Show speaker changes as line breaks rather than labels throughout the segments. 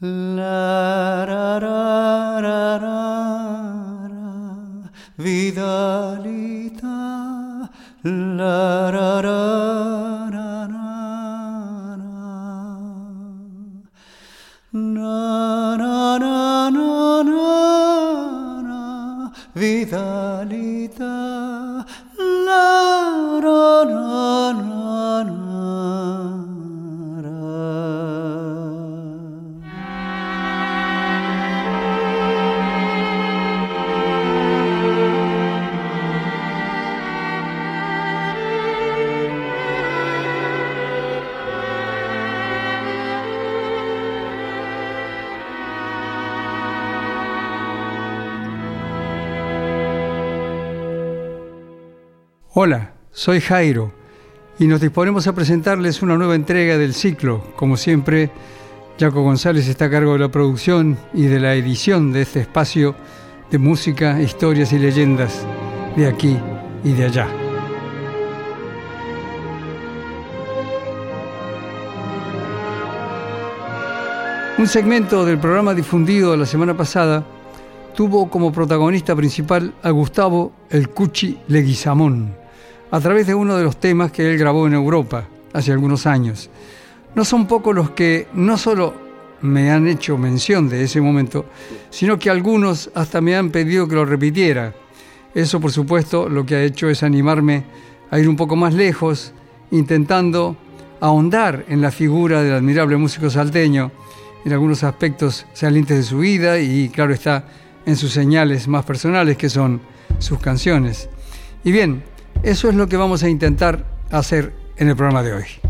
La, ra,
soy Jairo y nos disponemos a presentarles una nueva entrega del ciclo. Como siempre, Jaco González está a cargo de la producción y de la edición de este espacio de música, historias y leyendas de aquí y de allá. Un segmento del programa difundido la semana pasada tuvo como protagonista principal a Gustavo El Cuchi Leguizamón, a través de uno de los temas que él grabó en Europa hace algunos años. No son pocos los que no solo me han hecho mención de ese momento, sino que algunos hasta me han pedido que lo repitiera. Eso, por supuesto, lo que ha hecho es animarme a ir un poco más lejos, intentando ahondar en la figura del admirable músico salteño, en algunos aspectos salientes de su vida y, claro está, en sus señales más personales, que son sus canciones. Y bien, eso es lo que vamos a intentar hacer en el programa de hoy.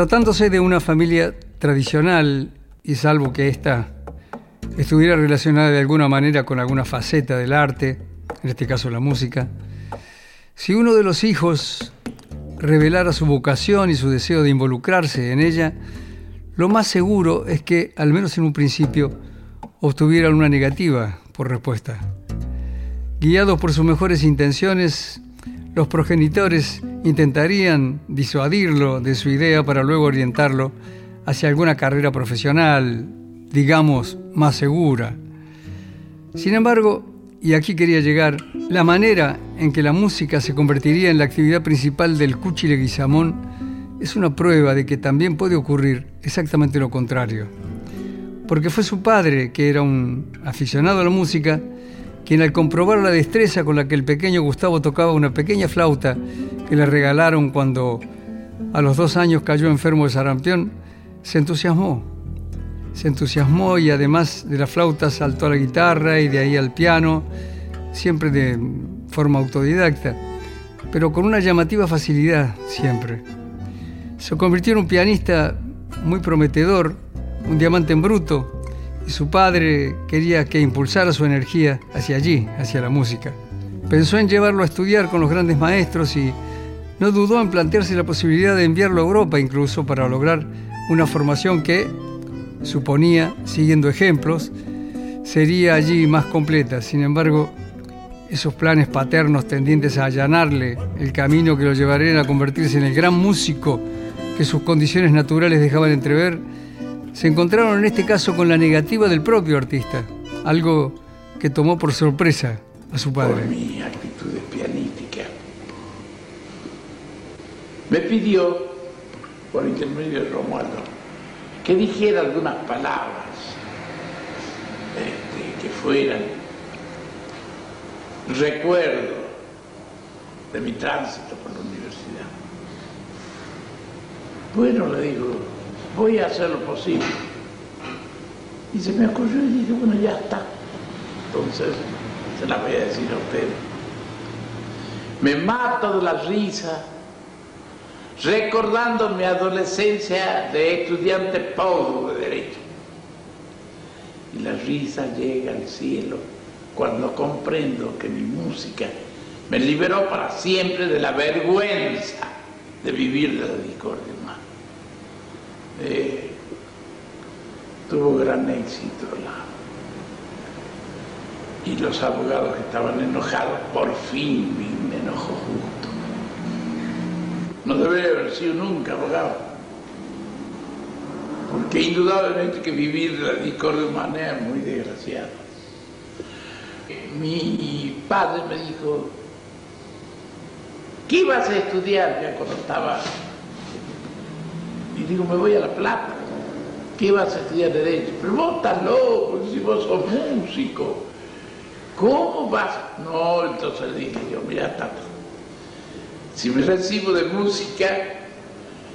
Tratándose de una familia tradicional, y salvo que ésta estuviera relacionada de alguna manera con alguna faceta del arte, en este caso la música, si uno de los hijos revelara su vocación y su deseo de involucrarse en ella, lo más seguro es que, al menos en un principio, obtuvieran una negativa por respuesta. Guiados por sus mejores intenciones, los progenitores intentarían disuadirlo de su idea para luego orientarlo hacia alguna carrera profesional, digamos, más segura. Sin embargo, y aquí quería llegar, la manera en que la música se convertiría en la actividad principal del Cuchi Leguizamón es una prueba de que también puede ocurrir exactamente lo contrario. Porque fue su padre, que era un aficionado a la música, quien al comprobar la destreza con la que el pequeño Gustavo tocaba una pequeña flauta que le regalaron cuando a los dos años cayó enfermo de sarampión, se entusiasmó. Se entusiasmó y además de la flauta saltó a la guitarra y de ahí al piano, siempre de forma autodidacta, pero con una llamativa facilidad siempre. Se convirtió en un pianista muy prometedor, un diamante en bruto, su padre quería que impulsara su energía hacia allí, hacia la música. Pensó en llevarlo a estudiar con los grandes maestros y no dudó en plantearse la posibilidad de enviarlo a Europa incluso para lograr una formación que, suponía, siguiendo ejemplos, sería allí más completa. Sin embargo, esos planes paternos tendientes a allanarle el camino que lo llevarían a convertirse en el gran músico que sus condiciones naturales dejaban entrever, se encontraron en este caso con la negativa del propio artista, algo que tomó por sorpresa a su padre.
Por mi actitud pianística. Me pidió, por intermedio de Romualdo, que dijera algunas palabras este, que fueran recuerdo de mi tránsito por la universidad. Bueno, le digo, voy a hacer lo posible. Y se me ocurrió y dije, bueno, ya está. Entonces, se la voy a decir a ustedes. Me mato de la risa recordando mi adolescencia de estudiante pobre de Derecho. Y la risa llega al cielo cuando comprendo que mi música me liberó para siempre de la vergüenza de vivir de la discordia. Tuvo gran éxito la... Y los abogados que estaban enojados, por fin me enojó justo. No debería haber sido nunca abogado. Porque indudablemente que vivir la discordia humana es muy desgraciado. Mi padre me dijo, ¿qué ibas a estudiar ya cuando estaba? Digo, me voy a La Plata. ¿Qué ibas a estudiar Derecho? Pero vos estás loco, si vos sos músico. ¿Cómo vas? No, entonces dije yo, mira, tanto si me recibo de música,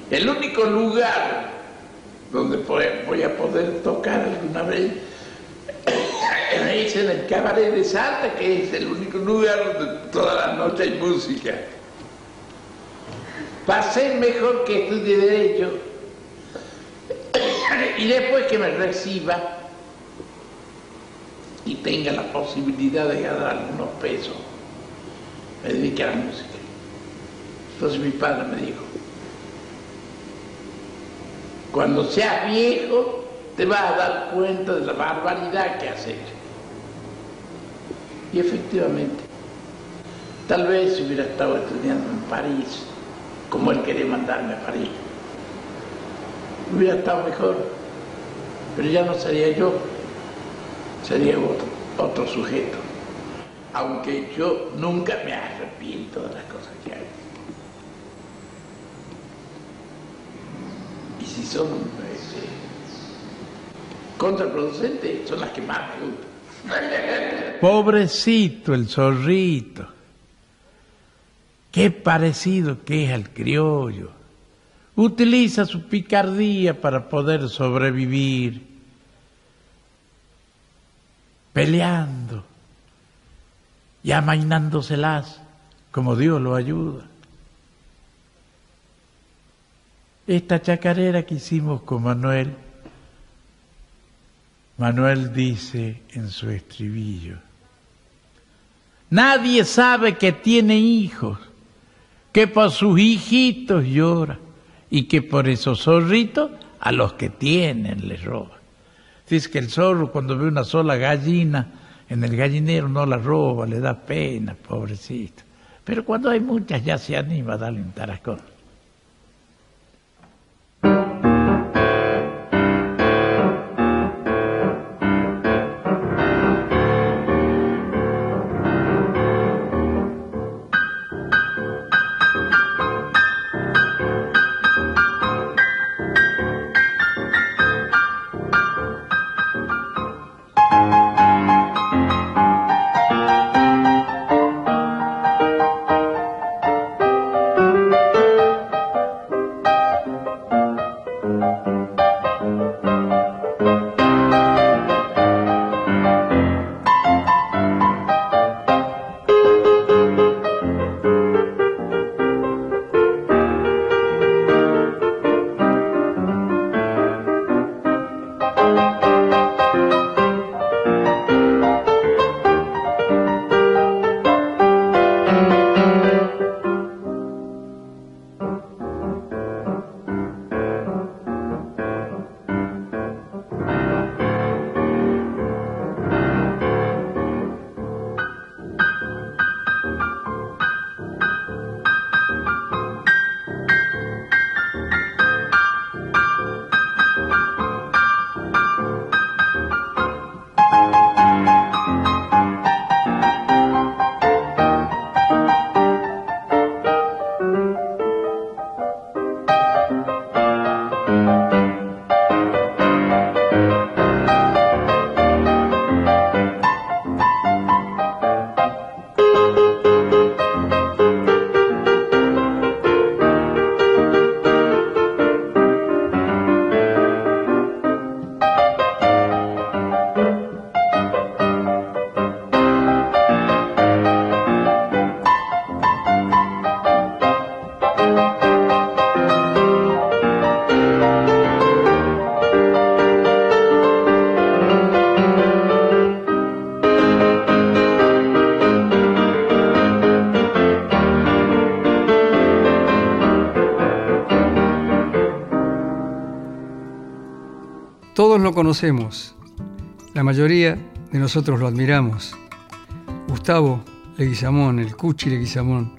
el único lugar donde voy a poder tocar alguna vez es en el cabaret de Salta, que es el único lugar donde toda la noche hay música. Ser mejor que estudie Derecho y después que me reciba y tenga la posibilidad de ganar algunos pesos, me dedique a la música. Entonces mi padre me dijo, cuando seas viejo te vas a dar cuenta de la barbaridad que has hecho. Y efectivamente, tal vez hubiera estado estudiando en París, como él quería mandarme a París, hubiera estado mejor, pero ya no sería yo, sería otro, otro sujeto, aunque yo nunca me arrepiento de las cosas que hago. Y si son este, contraproducentes, son las que más me gustan.
Pobrecito el zorrito. Qué parecido que es al criollo. Utiliza su picardía para poder sobrevivir, peleando y amainándoselas como Dios lo ayuda.
esta chacarera que hicimos con Manuel, Manuel dice en su estribillo, nadie sabe que tiene hijos, que por sus hijitos llora y que por esos zorritos a los que tienen les roba. Dice que el zorro cuando ve una sola gallina en el gallinero no la roba, le da pena, pobrecito. Pero cuando hay muchas ya se anima a darle un taracón.
Conocemos, la mayoría de nosotros lo admiramos. Gustavo Leguizamón, el Cuchi Leguizamón,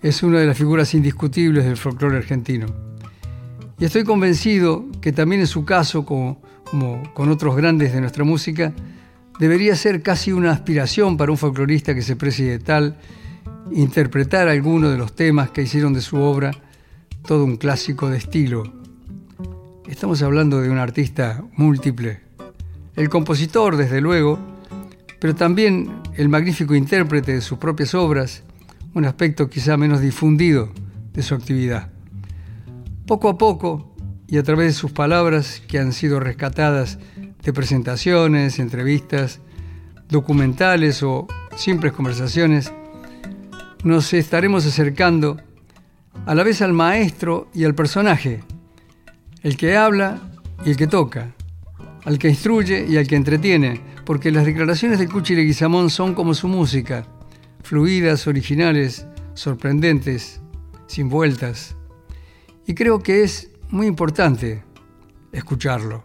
es una de las figuras indiscutibles del folclore argentino. Y estoy convencido que también en su caso, como, con otros grandes de nuestra música, debería ser casi una aspiración para un folclorista que se precie de tal interpretar alguno de los temas que hicieron de su obra todo un clásico de estilo Estamos hablando de un artista múltiple, el compositor desde luego, pero también el magnífico intérprete de sus propias obras, un aspecto quizá menos difundido de su actividad. Poco a poco, y a través de sus palabras que han sido rescatadas de presentaciones, entrevistas, documentales o simples conversaciones, nos estaremos acercando a la vez al maestro y al personaje el que habla y el que toca, al que instruye y al que entretiene, porque las declaraciones de Cuchi Leguizamón son como su música, fluidas, originales, sorprendentes, sin vueltas. Y creo que es muy importante escucharlo.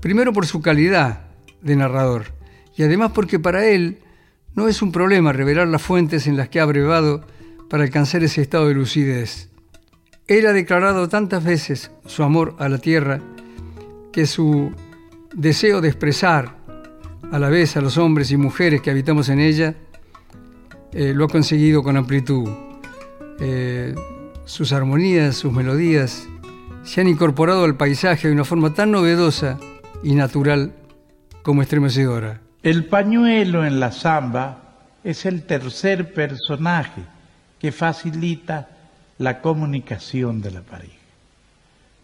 Primero por su calidad de narrador y además porque para él no es un problema revelar las fuentes en las que ha brevado para alcanzar ese estado de lucidez. Él ha declarado tantas veces su amor a la tierra que su deseo de expresar a la vez a los hombres y mujeres que habitamos en ella eh, lo ha conseguido con amplitud. Eh, sus armonías, sus melodías se han incorporado al paisaje de una forma tan novedosa y natural como estremecedora.
El pañuelo en la samba es el tercer personaje que facilita la comunicación de la pareja.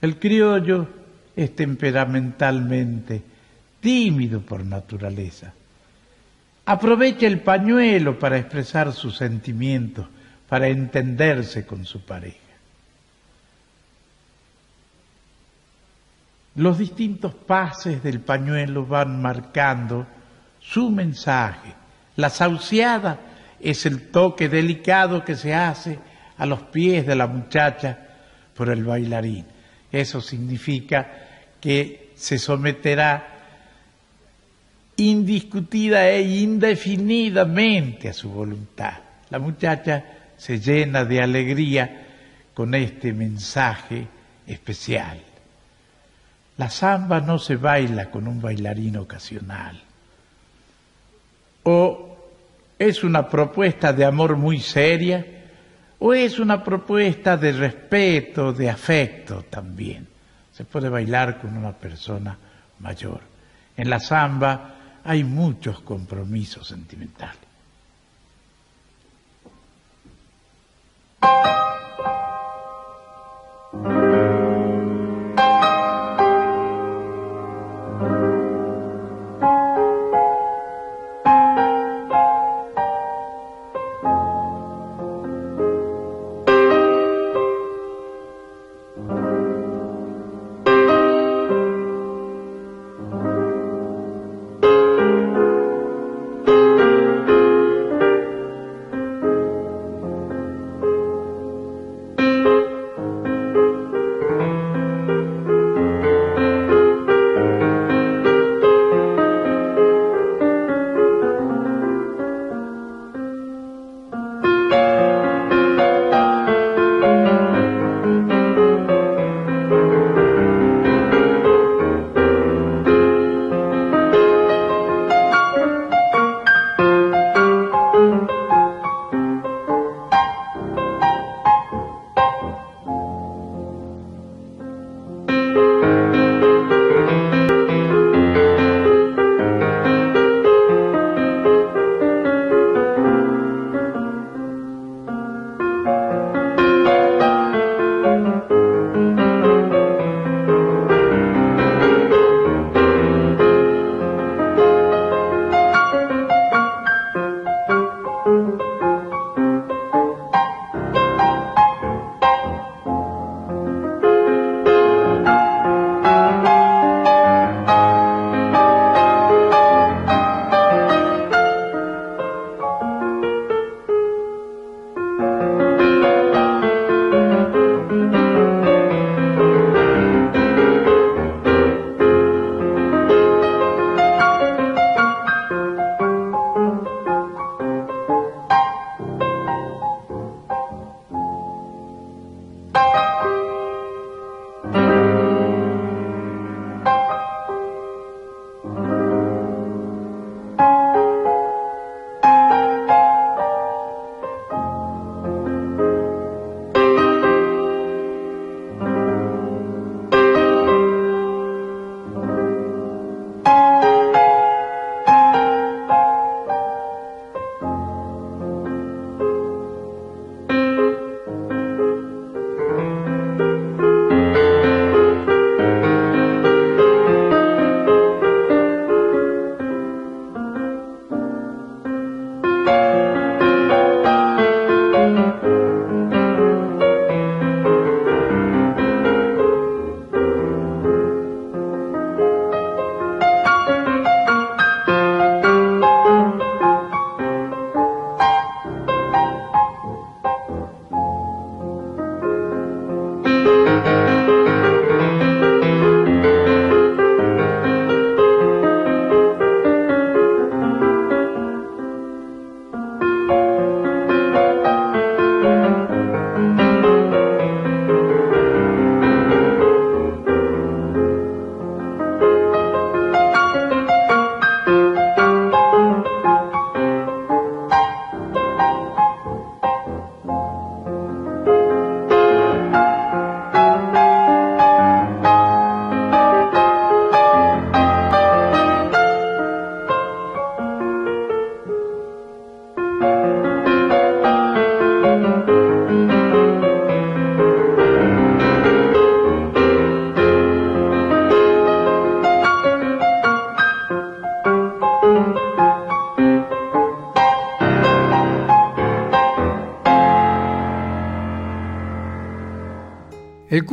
El criollo es temperamentalmente tímido por naturaleza. Aprovecha el pañuelo para expresar sus sentimientos, para entenderse con su pareja. Los distintos pases del pañuelo van marcando su mensaje. La sauciada es el toque delicado que se hace a los pies de la muchacha por el bailarín. Eso significa que se someterá indiscutida e indefinidamente a su voluntad. La muchacha se llena de alegría con este mensaje especial. La samba no se baila con un bailarín ocasional. O es una propuesta de amor muy seria, o es una propuesta de respeto, de afecto también. Se puede bailar con una persona mayor. En la samba hay muchos compromisos sentimentales.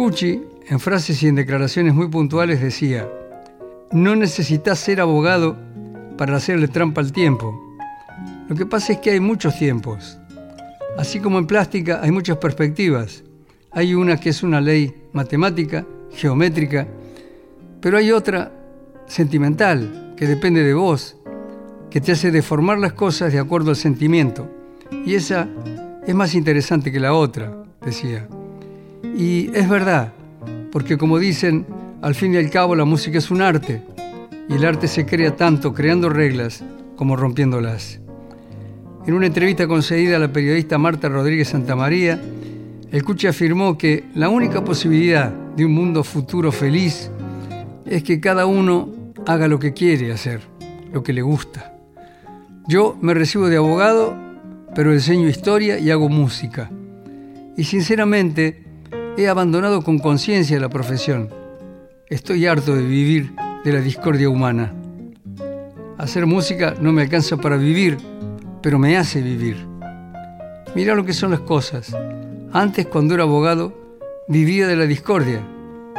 Cuchi en frases y en declaraciones muy puntuales decía, no necesitas ser abogado para hacerle trampa al tiempo. Lo que pasa es que hay muchos tiempos. Así como en plástica hay muchas perspectivas. Hay una que es una ley matemática, geométrica, pero hay otra sentimental, que depende de vos, que te hace deformar las cosas de acuerdo al sentimiento. Y esa es más interesante que la otra, decía. Y es verdad, porque como dicen, al fin y al cabo la música es un arte, y el arte se crea tanto creando reglas como rompiéndolas. En una entrevista concedida a la periodista Marta Rodríguez Santamaría, el Cuchi afirmó que la única posibilidad de un mundo futuro feliz es que cada uno haga lo que quiere hacer, lo que le gusta. Yo me recibo de abogado, pero enseño historia y hago música. Y sinceramente, he abandonado con conciencia la profesión. Estoy harto de vivir de la discordia humana. Hacer música no me alcanza para vivir, pero me hace vivir. Mira lo que son las cosas. Antes, cuando era abogado, vivía de la discordia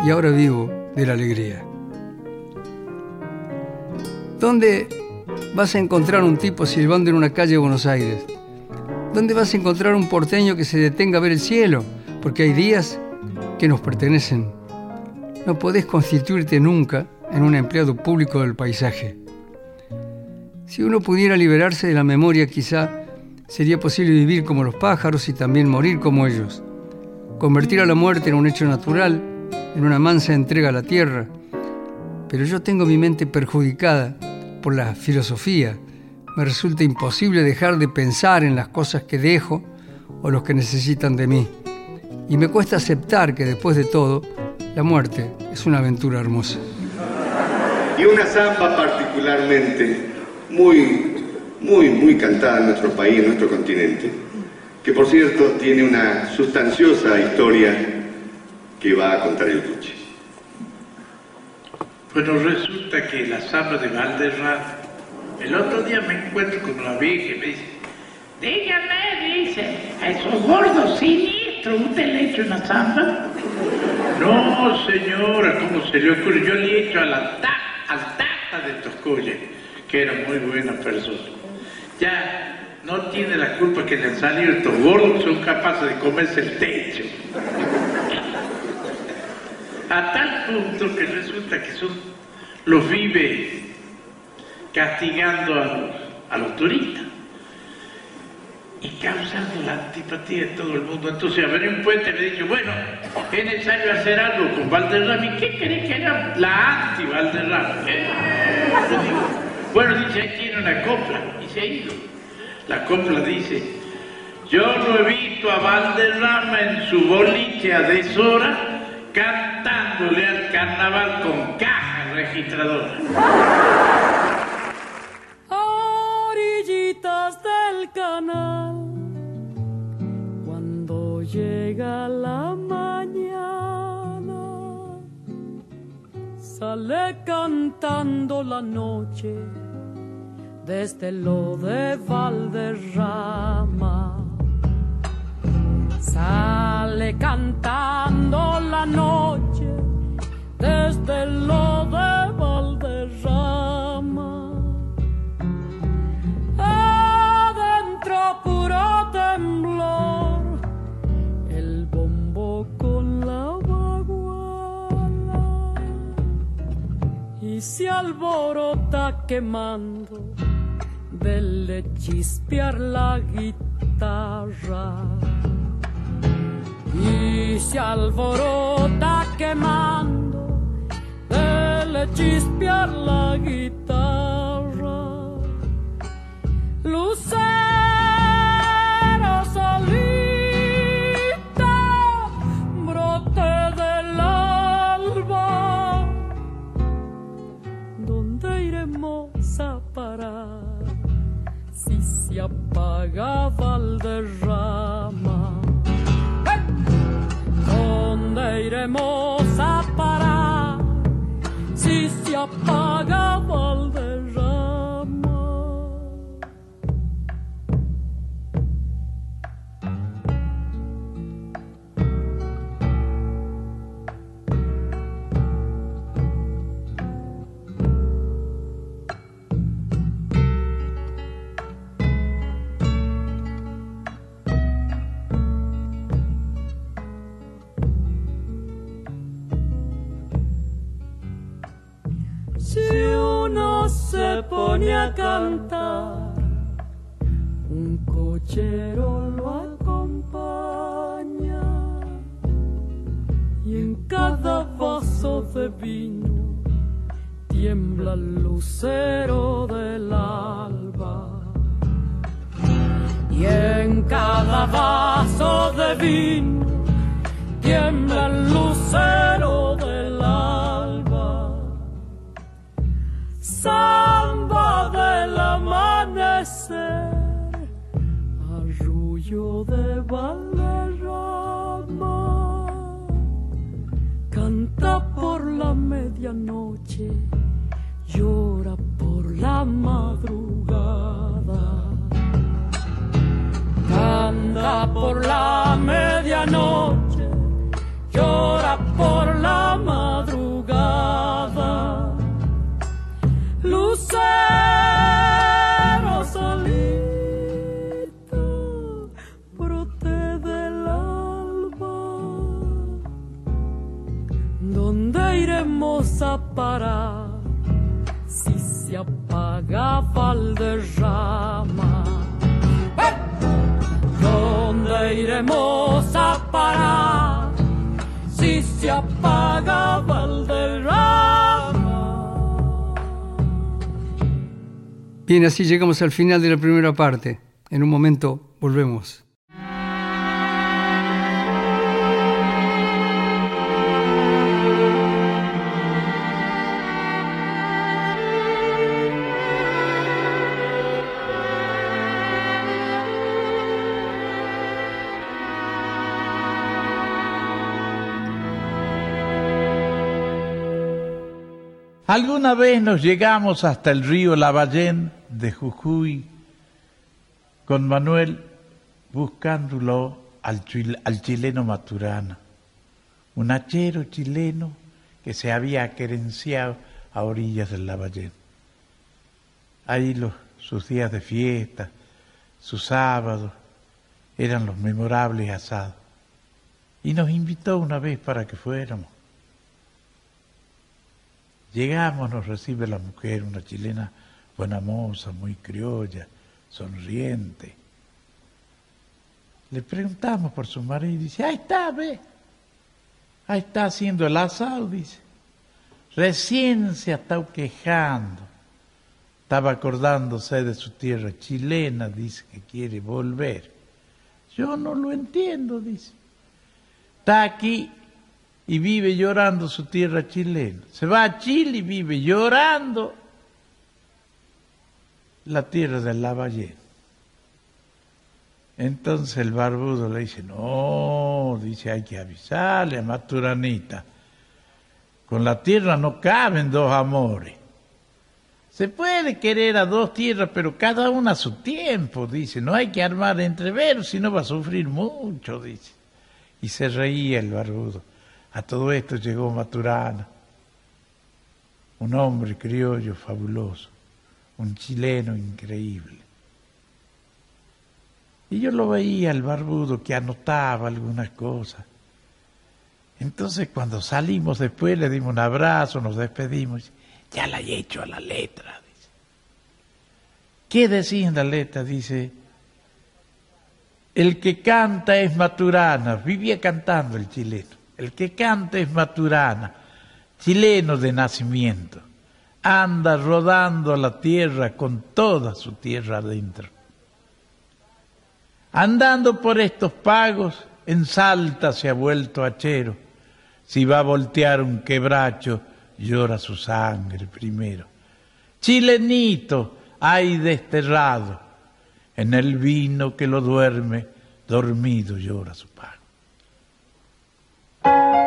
y ahora vivo de la alegría. ¿Dónde vas a encontrar un tipo silbando en una calle de Buenos Aires? ¿Dónde vas a encontrar un porteño que se detenga a ver el cielo? Porque hay días que nos pertenecen. No podés constituirte nunca en un empleado público del paisaje. Si uno pudiera liberarse de la memoria, quizá sería posible vivir como los pájaros y también morir como ellos. Convertir a la muerte en un hecho natural, en una mansa entrega a la tierra. Pero yo tengo mi mente perjudicada por la filosofía. Me resulta imposible dejar de pensar en las cosas que dejo o los que necesitan de mí. Y me cuesta aceptar que después de todo, la muerte es una aventura hermosa
y una samba particularmente muy, muy, muy cantada en nuestro país, en nuestro continente, que por cierto tiene una sustanciosa historia que va a contar el Cuchi.
Bueno, resulta que la samba de Valderrama, el otro día me encuentro con una vieja y me dice, dígame, dice, a esos gordos sinistros, ¿usted le echa una samba? No, señora, ¿cómo se le ocurre? Yo le he hecho a la al Tata de Toscoye, que era muy buena persona. Ya no tiene la culpa que le han salido estos gordos son capaces de comerse el techo. A tal punto que resulta que son, los vive castigando a los turistas y causando la antipatía de todo el mundo. Entonces, a ver, un puente me dicho, bueno, es necesario hacer algo con Valderrama. qué querés que haga la anti-Valderrama? ¿Eh? Bueno, dice, ahí tiene una copla. Y se ha ido. La copla dice, yo lo he visto a Valderrama en su boliche a deshora cantándole al carnaval con caja registradora.
Orillitas del canal llega la mañana, sale cantando la noche desde lo de Valderrama. Sale cantando la noche desde lo de Valderrama. Adentro puro temblor se alborota quemando de chispear la guitarra. Y se alborota quemando de chispear la guitarra. Lucero solía si se apagaba el derrama. ¿Dónde iremos a parar si se apagaba iremos a parar si se apaga Valderrama? ¿Dónde iremos a parar si se apaga Valderrama?
Bien, así llegamos al final de la primera parte. En un momento volvemos.
Alguna vez nos llegamos hasta el río Lavallén de Jujuy con Manuel buscándolo al, chil- al chileno Maturana, un hachero chileno que se había querenciado a orillas del Lavallén. Ahí los, sus días de fiesta, sus sábados, eran los memorables asados. Y nos invitó una vez para que fuéramos. Llegamos, nos recibe la mujer, una chilena buena moza, muy criolla, sonriente. Le preguntamos por su marido y dice, ahí está, ve. Ahí está haciendo el asado, dice. Recién se ha estado quejando. Estaba acordándose de su tierra chilena, dice que quiere volver. Yo no lo entiendo, dice. Está aquí y vive llorando su tierra chilena. Se va a Chile y vive llorando la tierra del Lavallén. Entonces el barbudo le dice, no, dice, hay que avisarle a Maturanita. Con la tierra no caben dos amores. Se puede querer a dos tierras, pero cada una a su tiempo, dice. No hay que armar entreveros, si no va a sufrir mucho, dice. Y se reía el barbudo. A todo esto llegó Maturana, un hombre criollo fabuloso, un chileno increíble. Y yo lo veía, el barbudo, que anotaba algunas cosas. Entonces cuando salimos después le dimos un abrazo, nos despedimos. Ya la he hecho a la letra. ¿Qué decía en la letra? Dice, el que canta es Maturana, vivía cantando el chileno. El que canta es Maturana, chileno de nacimiento. Anda rodando la tierra con toda su tierra adentro. Andando por estos pagos, en Salta se ha vuelto hachero. Si va a voltear un quebracho, llora su sangre primero. Chilenito hay desterrado, en el vino que lo duerme, dormido llora su pago.
El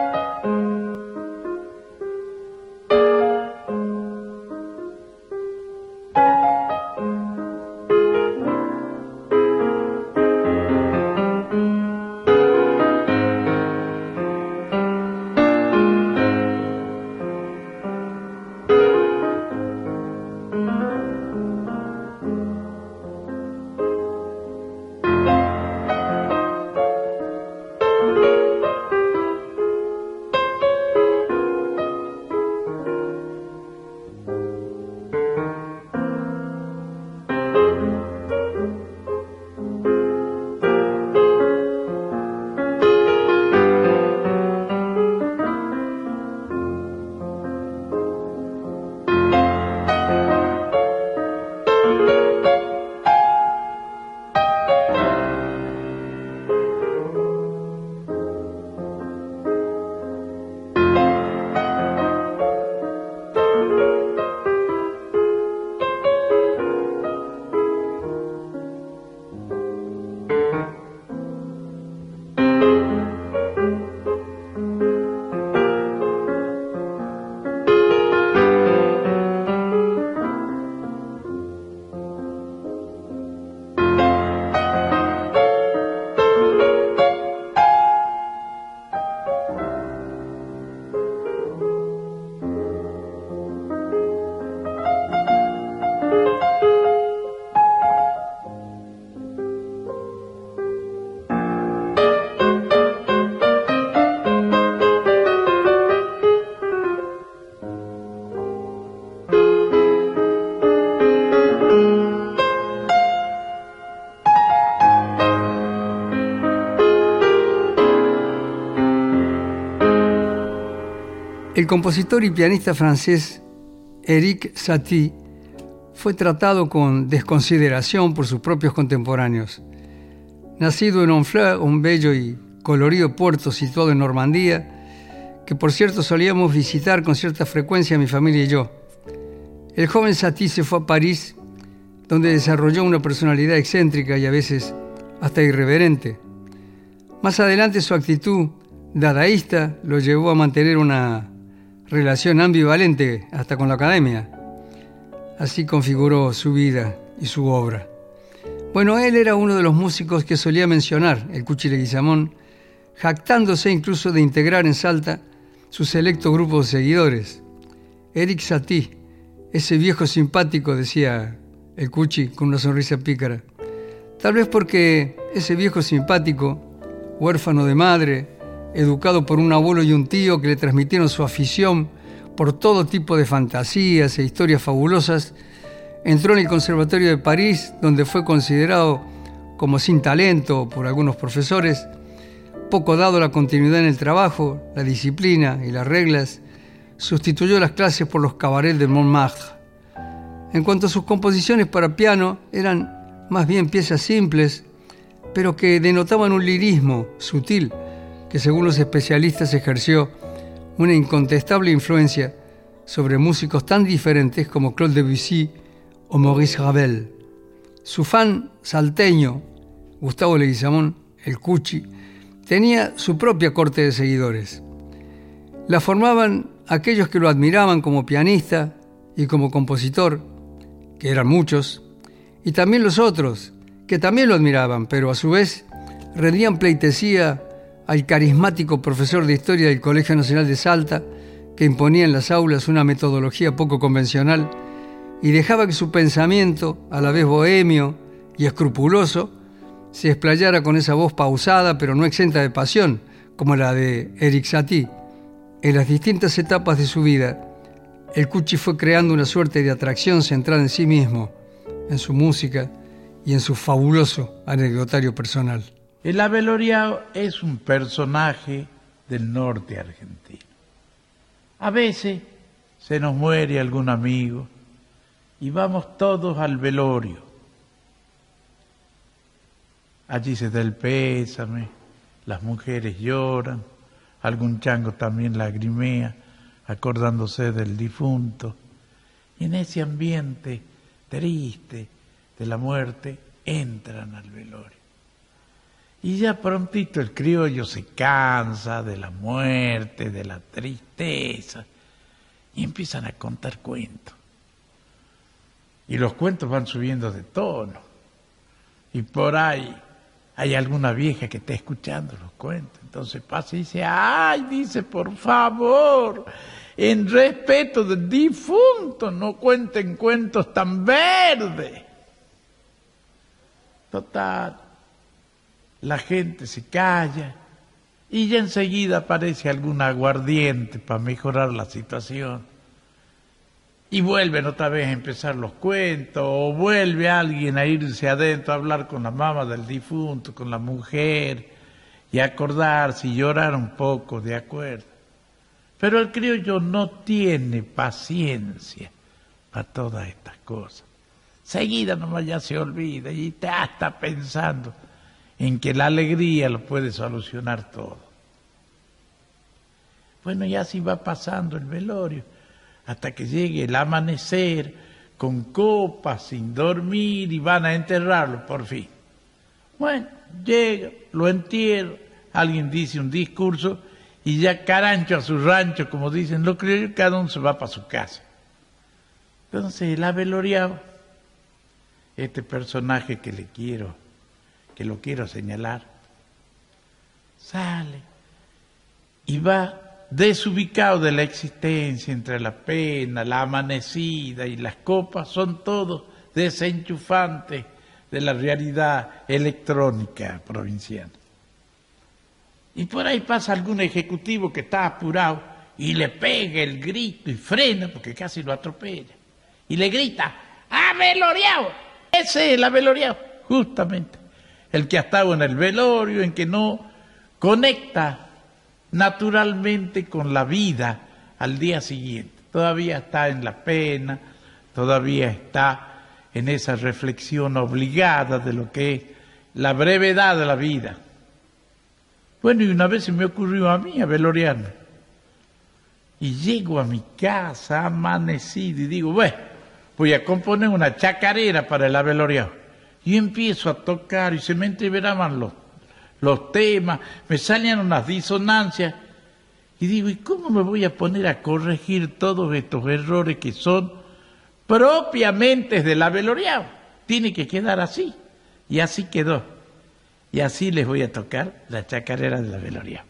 compositor y pianista francés Eric Satie fue tratado con desconsideración por sus propios contemporáneos. Nacido en Honfleur, un bello y colorido puerto situado en Normandía, que por cierto solíamos visitar con cierta frecuencia mi familia y yo. El joven Satie se fue a París, donde desarrolló una personalidad excéntrica y a veces hasta irreverente. Más adelante su actitud dadaísta lo llevó a mantener una relación ambivalente hasta con la academia. Así configuró su vida y su obra. Bueno, él era uno de los músicos que solía mencionar el Cuchi Leguizamón, jactándose incluso de integrar en Salta su selecto grupo de seguidores. Eric Satie, ese viejo simpático, decía el Cuchi con una sonrisa pícara. Tal vez porque ese viejo simpático, huérfano de madre, educado por un abuelo y un tío que le transmitieron su afición por todo tipo de fantasías e historias fabulosas, entró en el Conservatorio de París, donde fue considerado como sin talento por algunos profesores, poco dado la continuidad en el trabajo, la disciplina y las reglas, sustituyó las clases por los cabarets de Montmartre. En cuanto a sus composiciones para piano, eran más bien piezas simples, pero que denotaban un lirismo sutil que según los especialistas ejerció una incontestable influencia sobre músicos tan diferentes como Claude Debussy o Maurice Ravel. Su fan salteño, Gustavo Leguizamón, el Cuchi, tenía su propia corte de seguidores. La formaban aquellos que lo admiraban como pianista y como compositor, que eran muchos, y también los otros, que también lo admiraban, pero a su vez rendían pleitesía al carismático profesor de historia del Colegio Nacional de Salta, que imponía en las aulas una metodología poco convencional y dejaba que su pensamiento, a la vez bohemio y escrupuloso, se explayara con esa voz pausada pero no exenta de pasión, como la de Eric Satie. En las distintas etapas de su vida, el Cuchi fue creando una suerte de atracción centrada en sí mismo, en su música y en su fabuloso anecdotario personal.
El Abeloriao es un personaje del norte argentino. A veces se nos muere algún amigo y vamos todos al velorio. Allí se da el pésame, las mujeres lloran, algún chango también lagrimea acordándose del difunto. Y en ese ambiente triste de la muerte entran al velorio. Y ya prontito el criollo se cansa de la muerte, de la tristeza, y empiezan a contar cuentos. Y los cuentos van subiendo de tono. Y por ahí hay alguna vieja que está escuchando los cuentos. Entonces pasa y dice, ay, dice, por favor, en respeto del difunto, no cuenten cuentos tan verdes. Total la gente se calla y ya enseguida aparece algún aguardiente para mejorar la situación. Y vuelven otra vez a empezar los cuentos, o vuelve alguien a irse adentro a hablar con la mamá del difunto, con la mujer, y acordarse y llorar un poco, de acuerdo. Pero el criollo no tiene paciencia para todas estas cosas. Seguida nomás ya se olvida y está, está pensando en que la alegría lo puede solucionar todo. Bueno, y así va pasando el velorio, hasta que llegue el amanecer, con copas, sin dormir, y van a enterrarlo por fin. Bueno, llega, lo entierra, alguien dice un discurso, y ya carancho a su rancho, como dicen los criollos, cada uno se va para su casa. Entonces, el aveloriado, este personaje que le quiero que lo quiero señalar, sale y va desubicado de la existencia entre la pena, la amanecida y las copas, son todos desenchufantes de la realidad electrónica provinciana. Y por ahí pasa algún ejecutivo que está apurado y le pega el grito y frena porque casi lo atropella. Y le grita, ¡Aveloriao! Ese es el aveloriao, justamente el que ha estado en el velorio, en que no conecta naturalmente con la vida al día siguiente. Todavía está en la pena, todavía está en esa reflexión obligada de lo que es la brevedad de la vida. Bueno, y una vez se me ocurrió a mí a veloriarme. Y llego a mi casa amanecido y digo, bueno, voy a componer una chacarera para el aveloriado. Y empiezo a tocar y se me entreveraban los, los temas, me salían unas disonancias. Y digo, ¿y cómo me voy a poner a corregir todos estos errores que son propiamente del aveloriado? Tiene que quedar así. Y así quedó. Y así les voy a tocar la chacarera de la veloria.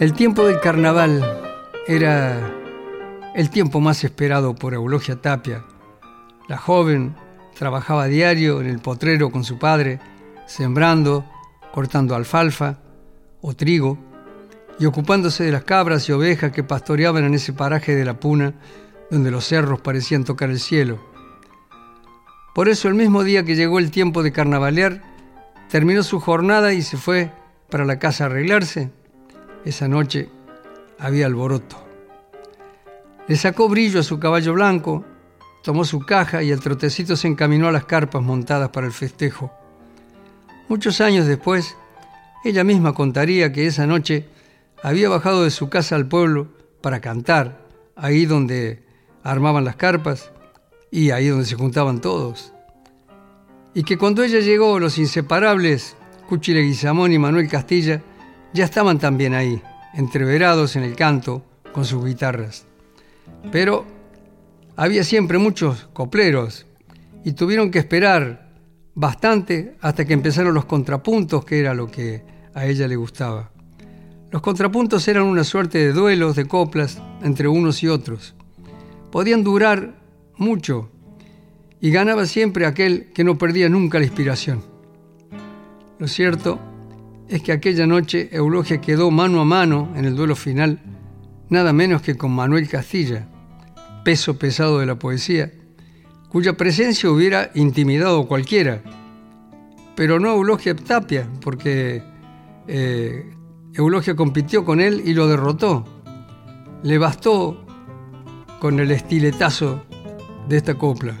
El tiempo del carnaval era el tiempo más esperado por Eulogia Tapia. La joven trabajaba diario en el potrero con su padre, sembrando, cortando alfalfa o trigo y ocupándose de las cabras y ovejas que pastoreaban en ese paraje de la puna donde los cerros parecían tocar el cielo. Por eso el mismo día que llegó el tiempo de carnavalear, terminó su jornada y se fue para la casa a arreglarse esa noche había alboroto. Le sacó brillo a su caballo blanco, tomó su caja y el trotecito se encaminó a las carpas montadas para el festejo. Muchos años después, ella misma contaría que esa noche había bajado de su casa al pueblo para cantar, ahí donde armaban las carpas y ahí donde se juntaban todos. Y que cuando ella llegó, los inseparables Cuchi Leguizamón y Manuel Castilla ya estaban también ahí, entreverados en el canto con sus guitarras. Pero había siempre muchos copleros y tuvieron que esperar bastante hasta que empezaron los contrapuntos, que era lo que a ella le gustaba. Los contrapuntos eran una suerte de duelos de coplas entre unos y otros. Podían durar mucho y ganaba siempre aquel que no perdía nunca la inspiración. Lo cierto es que aquella noche Eulogia quedó mano a mano en el duelo final, nada menos que con Manuel Castilla, peso pesado de la poesía, cuya presencia hubiera intimidado a cualquiera, pero no Eulogia Tapia, porque eh, Eulogia compitió con él y lo derrotó. Le bastó con el estiletazo de esta copla.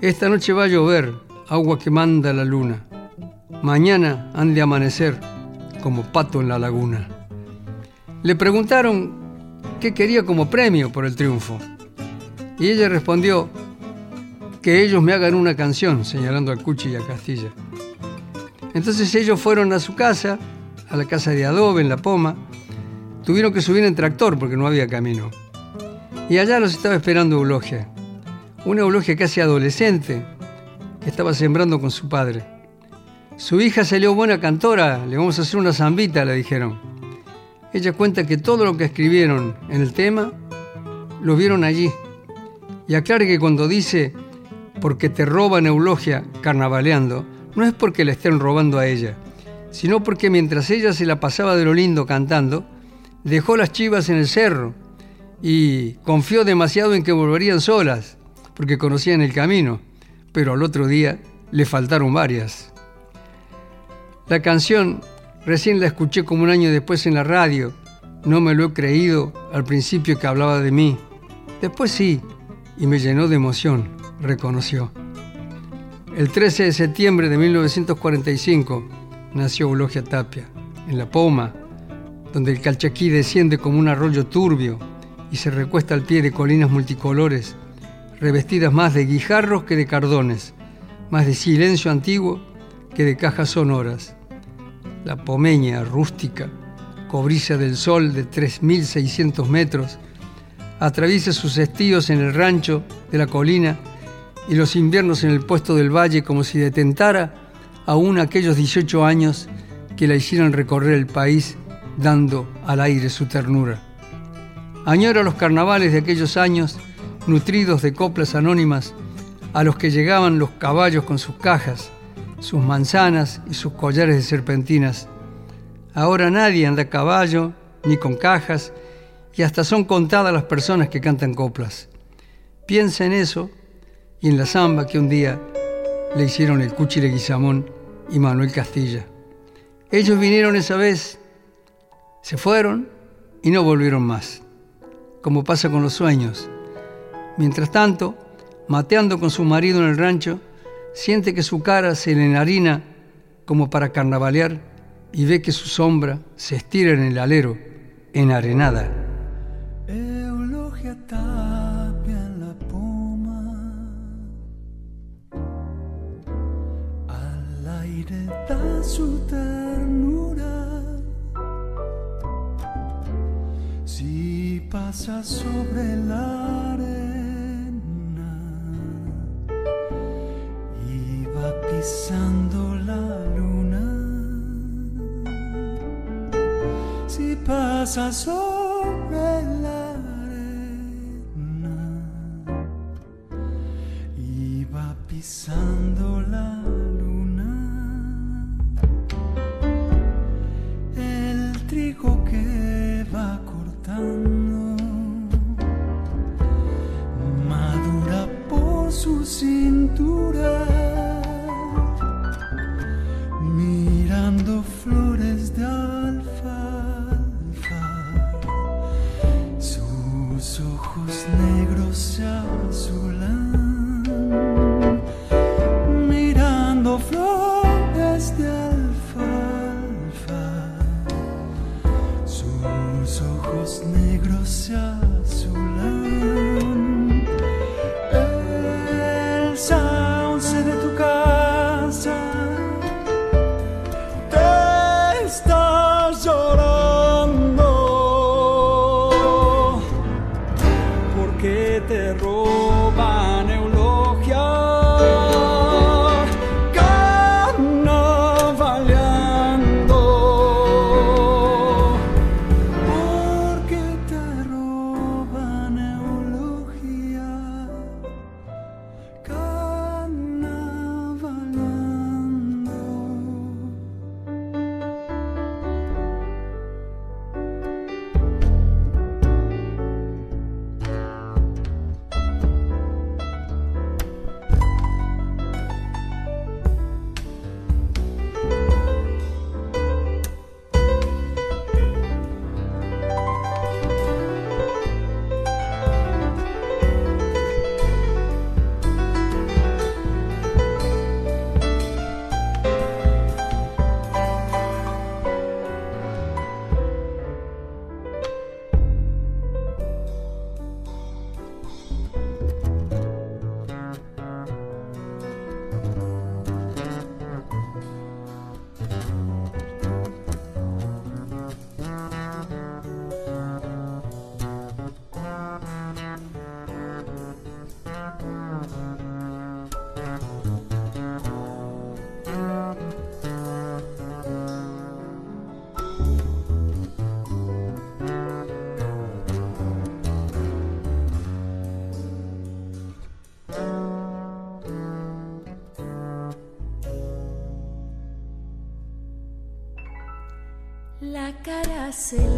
Esta noche va a llover, agua que manda la luna. Mañana han de amanecer como pato en la laguna. Le preguntaron qué quería como premio por el triunfo. Y ella respondió que ellos me hagan una canción, señalando a Cuchi y a Castilla. Entonces ellos fueron a su casa, a la casa de adobe en La Poma. Tuvieron que subir en tractor porque no había camino. Y allá los estaba esperando Eulogia. Una Eulogia casi adolescente que estaba sembrando con su padre. Su hija salió buena cantora, le vamos a hacer una zambita, le dijeron. Ella cuenta que todo lo que escribieron en el tema lo vieron allí. Y aclara que cuando dice porque te roban eulogia carnavaleando, no es porque le estén robando a ella, sino porque mientras ella se la pasaba de lo lindo cantando, dejó las chivas en el cerro y confió demasiado en que volverían solas, porque conocían el camino, pero al otro día le faltaron varias. La canción recién la escuché como un año después en la radio. No me lo he creído al principio que hablaba de mí. Después sí, y me llenó de emoción, reconoció. El 13 de septiembre de 1945 nació Eulogia Tapia, en La Poma, donde el Calchaquí desciende como un arroyo turbio y se recuesta al pie de colinas multicolores, revestidas más de guijarros que de cardones, más de silencio antiguo que de cajas sonoras la pomeña rústica, cobriza del sol de 3.600 metros, atraviesa sus estíos en el rancho de la colina y los inviernos en el puesto del valle como si detentara aún aquellos 18 años que la hicieron recorrer el país dando al aire su ternura. Añoro los carnavales de aquellos años, nutridos de coplas anónimas, a los que llegaban los caballos con sus cajas, sus manzanas y sus collares de serpentinas. Ahora nadie anda a caballo, ni con cajas, y hasta son contadas las personas que cantan coplas. Piensa en eso y en la samba que un día le hicieron el Cuchi Leguizamón y Manuel Castilla. Ellos vinieron esa vez, se fueron y no volvieron más, como pasa con los sueños. Mientras tanto, mateando con su marido en el rancho, siente que su cara se le enharina como para carnavalear y ve que su sombra se estira en el alero, enarenada.
Eulogia tapia en la poma, al aire su ternura. Si pasa sobre la arena va pisando la luna. Si pasa sobre la arena y va pisando la luna, el trigo que
cara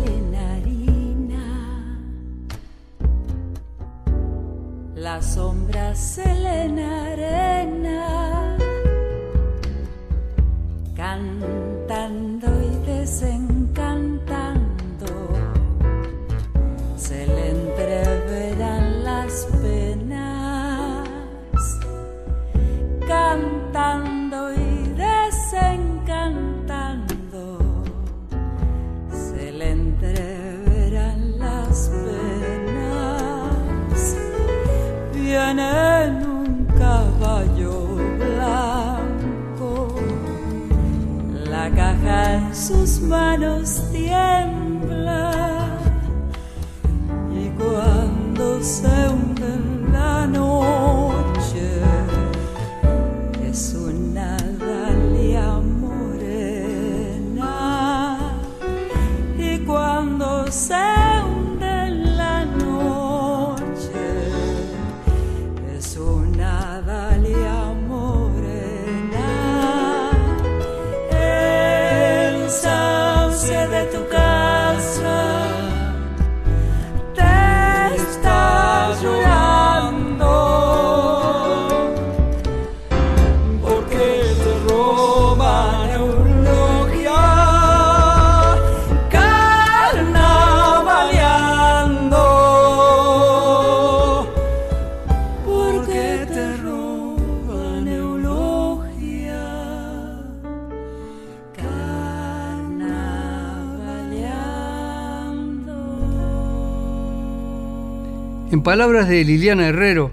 Palabras de Liliana Herrero,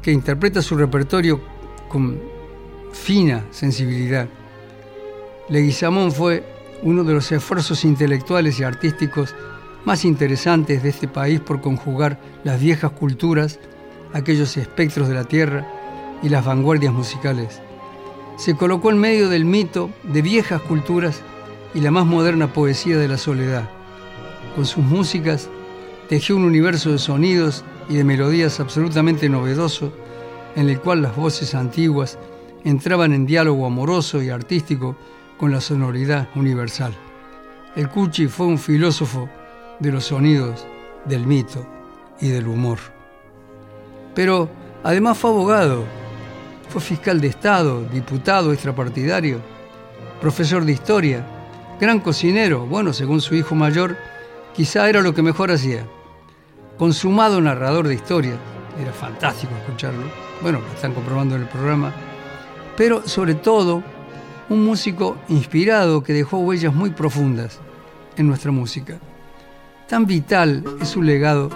que interpreta su repertorio con fina sensibilidad, Leguizamón fue uno de los esfuerzos intelectuales y artísticos más interesantes de este país por conjugar las viejas culturas, aquellos espectros de la tierra y las vanguardias musicales. Se colocó en medio del mito de viejas culturas y la más moderna poesía de la soledad. Con sus músicas tejió un universo de sonidos y de melodías absolutamente novedoso, en el cual las voces antiguas entraban en diálogo amoroso y artístico con la sonoridad universal. El Cuchi fue un filósofo de los sonidos, del mito y del humor. Pero además fue abogado, fue fiscal de Estado, diputado extrapartidario, profesor de historia, gran cocinero, bueno, según su hijo mayor, quizá era lo que mejor hacía. Consumado narrador de historias, era fantástico escucharlo, bueno, lo están comprobando en el programa, pero sobre todo un músico inspirado que dejó huellas muy profundas en nuestra música. Tan vital es su legado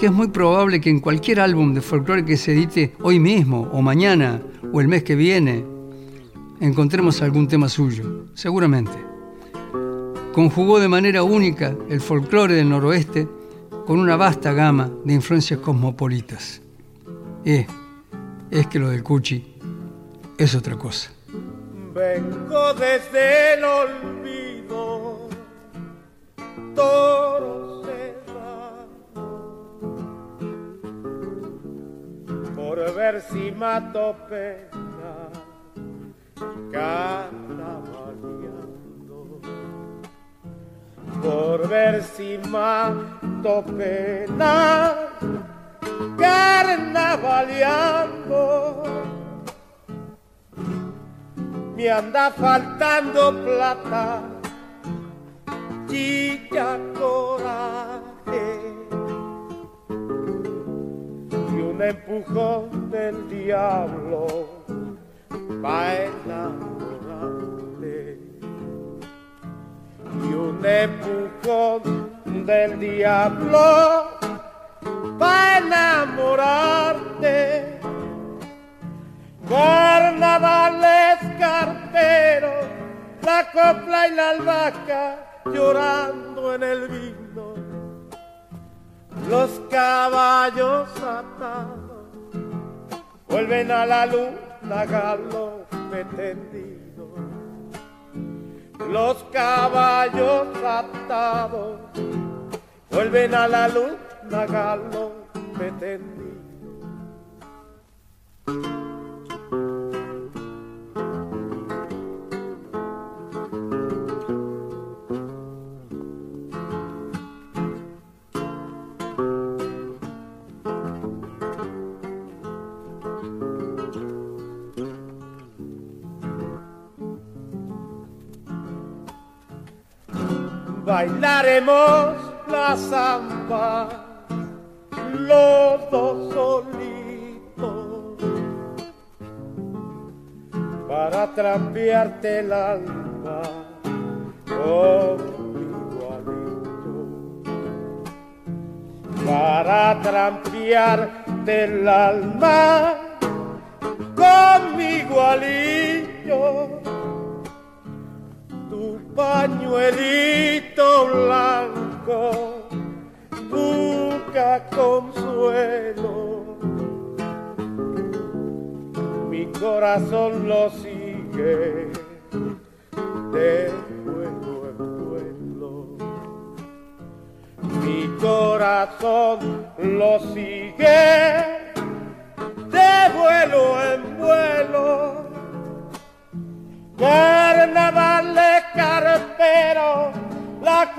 que es muy probable que en cualquier álbum de folclore que se edite hoy mismo, o mañana, o el mes que viene, encontremos algún tema suyo, seguramente. Conjugó de manera única el folclore del noroeste con una vasta gama de influencias cosmopolitas. Eh, es que lo del Cuchi es otra cosa.
Vengo desde el olvido, toro por ver si mato pena, carnavaleando, por ver si mato pena, carnavaleando me anda faltando plata, chica coraje. Y un empujón del diablo para y un empujón del diablo para enamorarte Carnavales carteros, la copla y la albahaca llorando en el vino. Los caballos atados vuelven a la luna galope tendido. Los caballos atados vuelven a la luna galope. Bailaremos la samba, los dos solitos, para trampearte el alma con para trampearte el alma con mi igualillo pañuelito blanco busca consuelo. Mi corazón lo sigue de vuelo en vuelo. Mi corazón lo sigue de vuelo en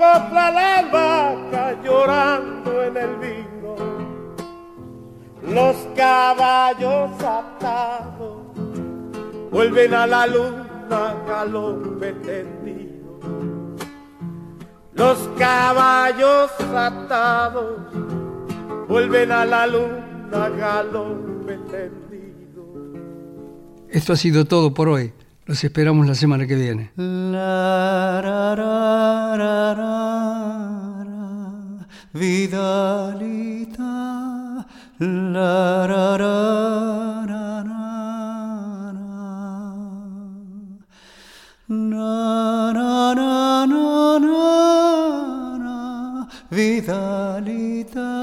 la copla la vaca llorando en el vino, los caballos atados vuelven a la luna galope tendido, los caballos atados vuelven a la luna galope tendido.
Esto ha sido todo por hoy. Los esperamos la semana que viene.
La, Vidalita, Vidalita.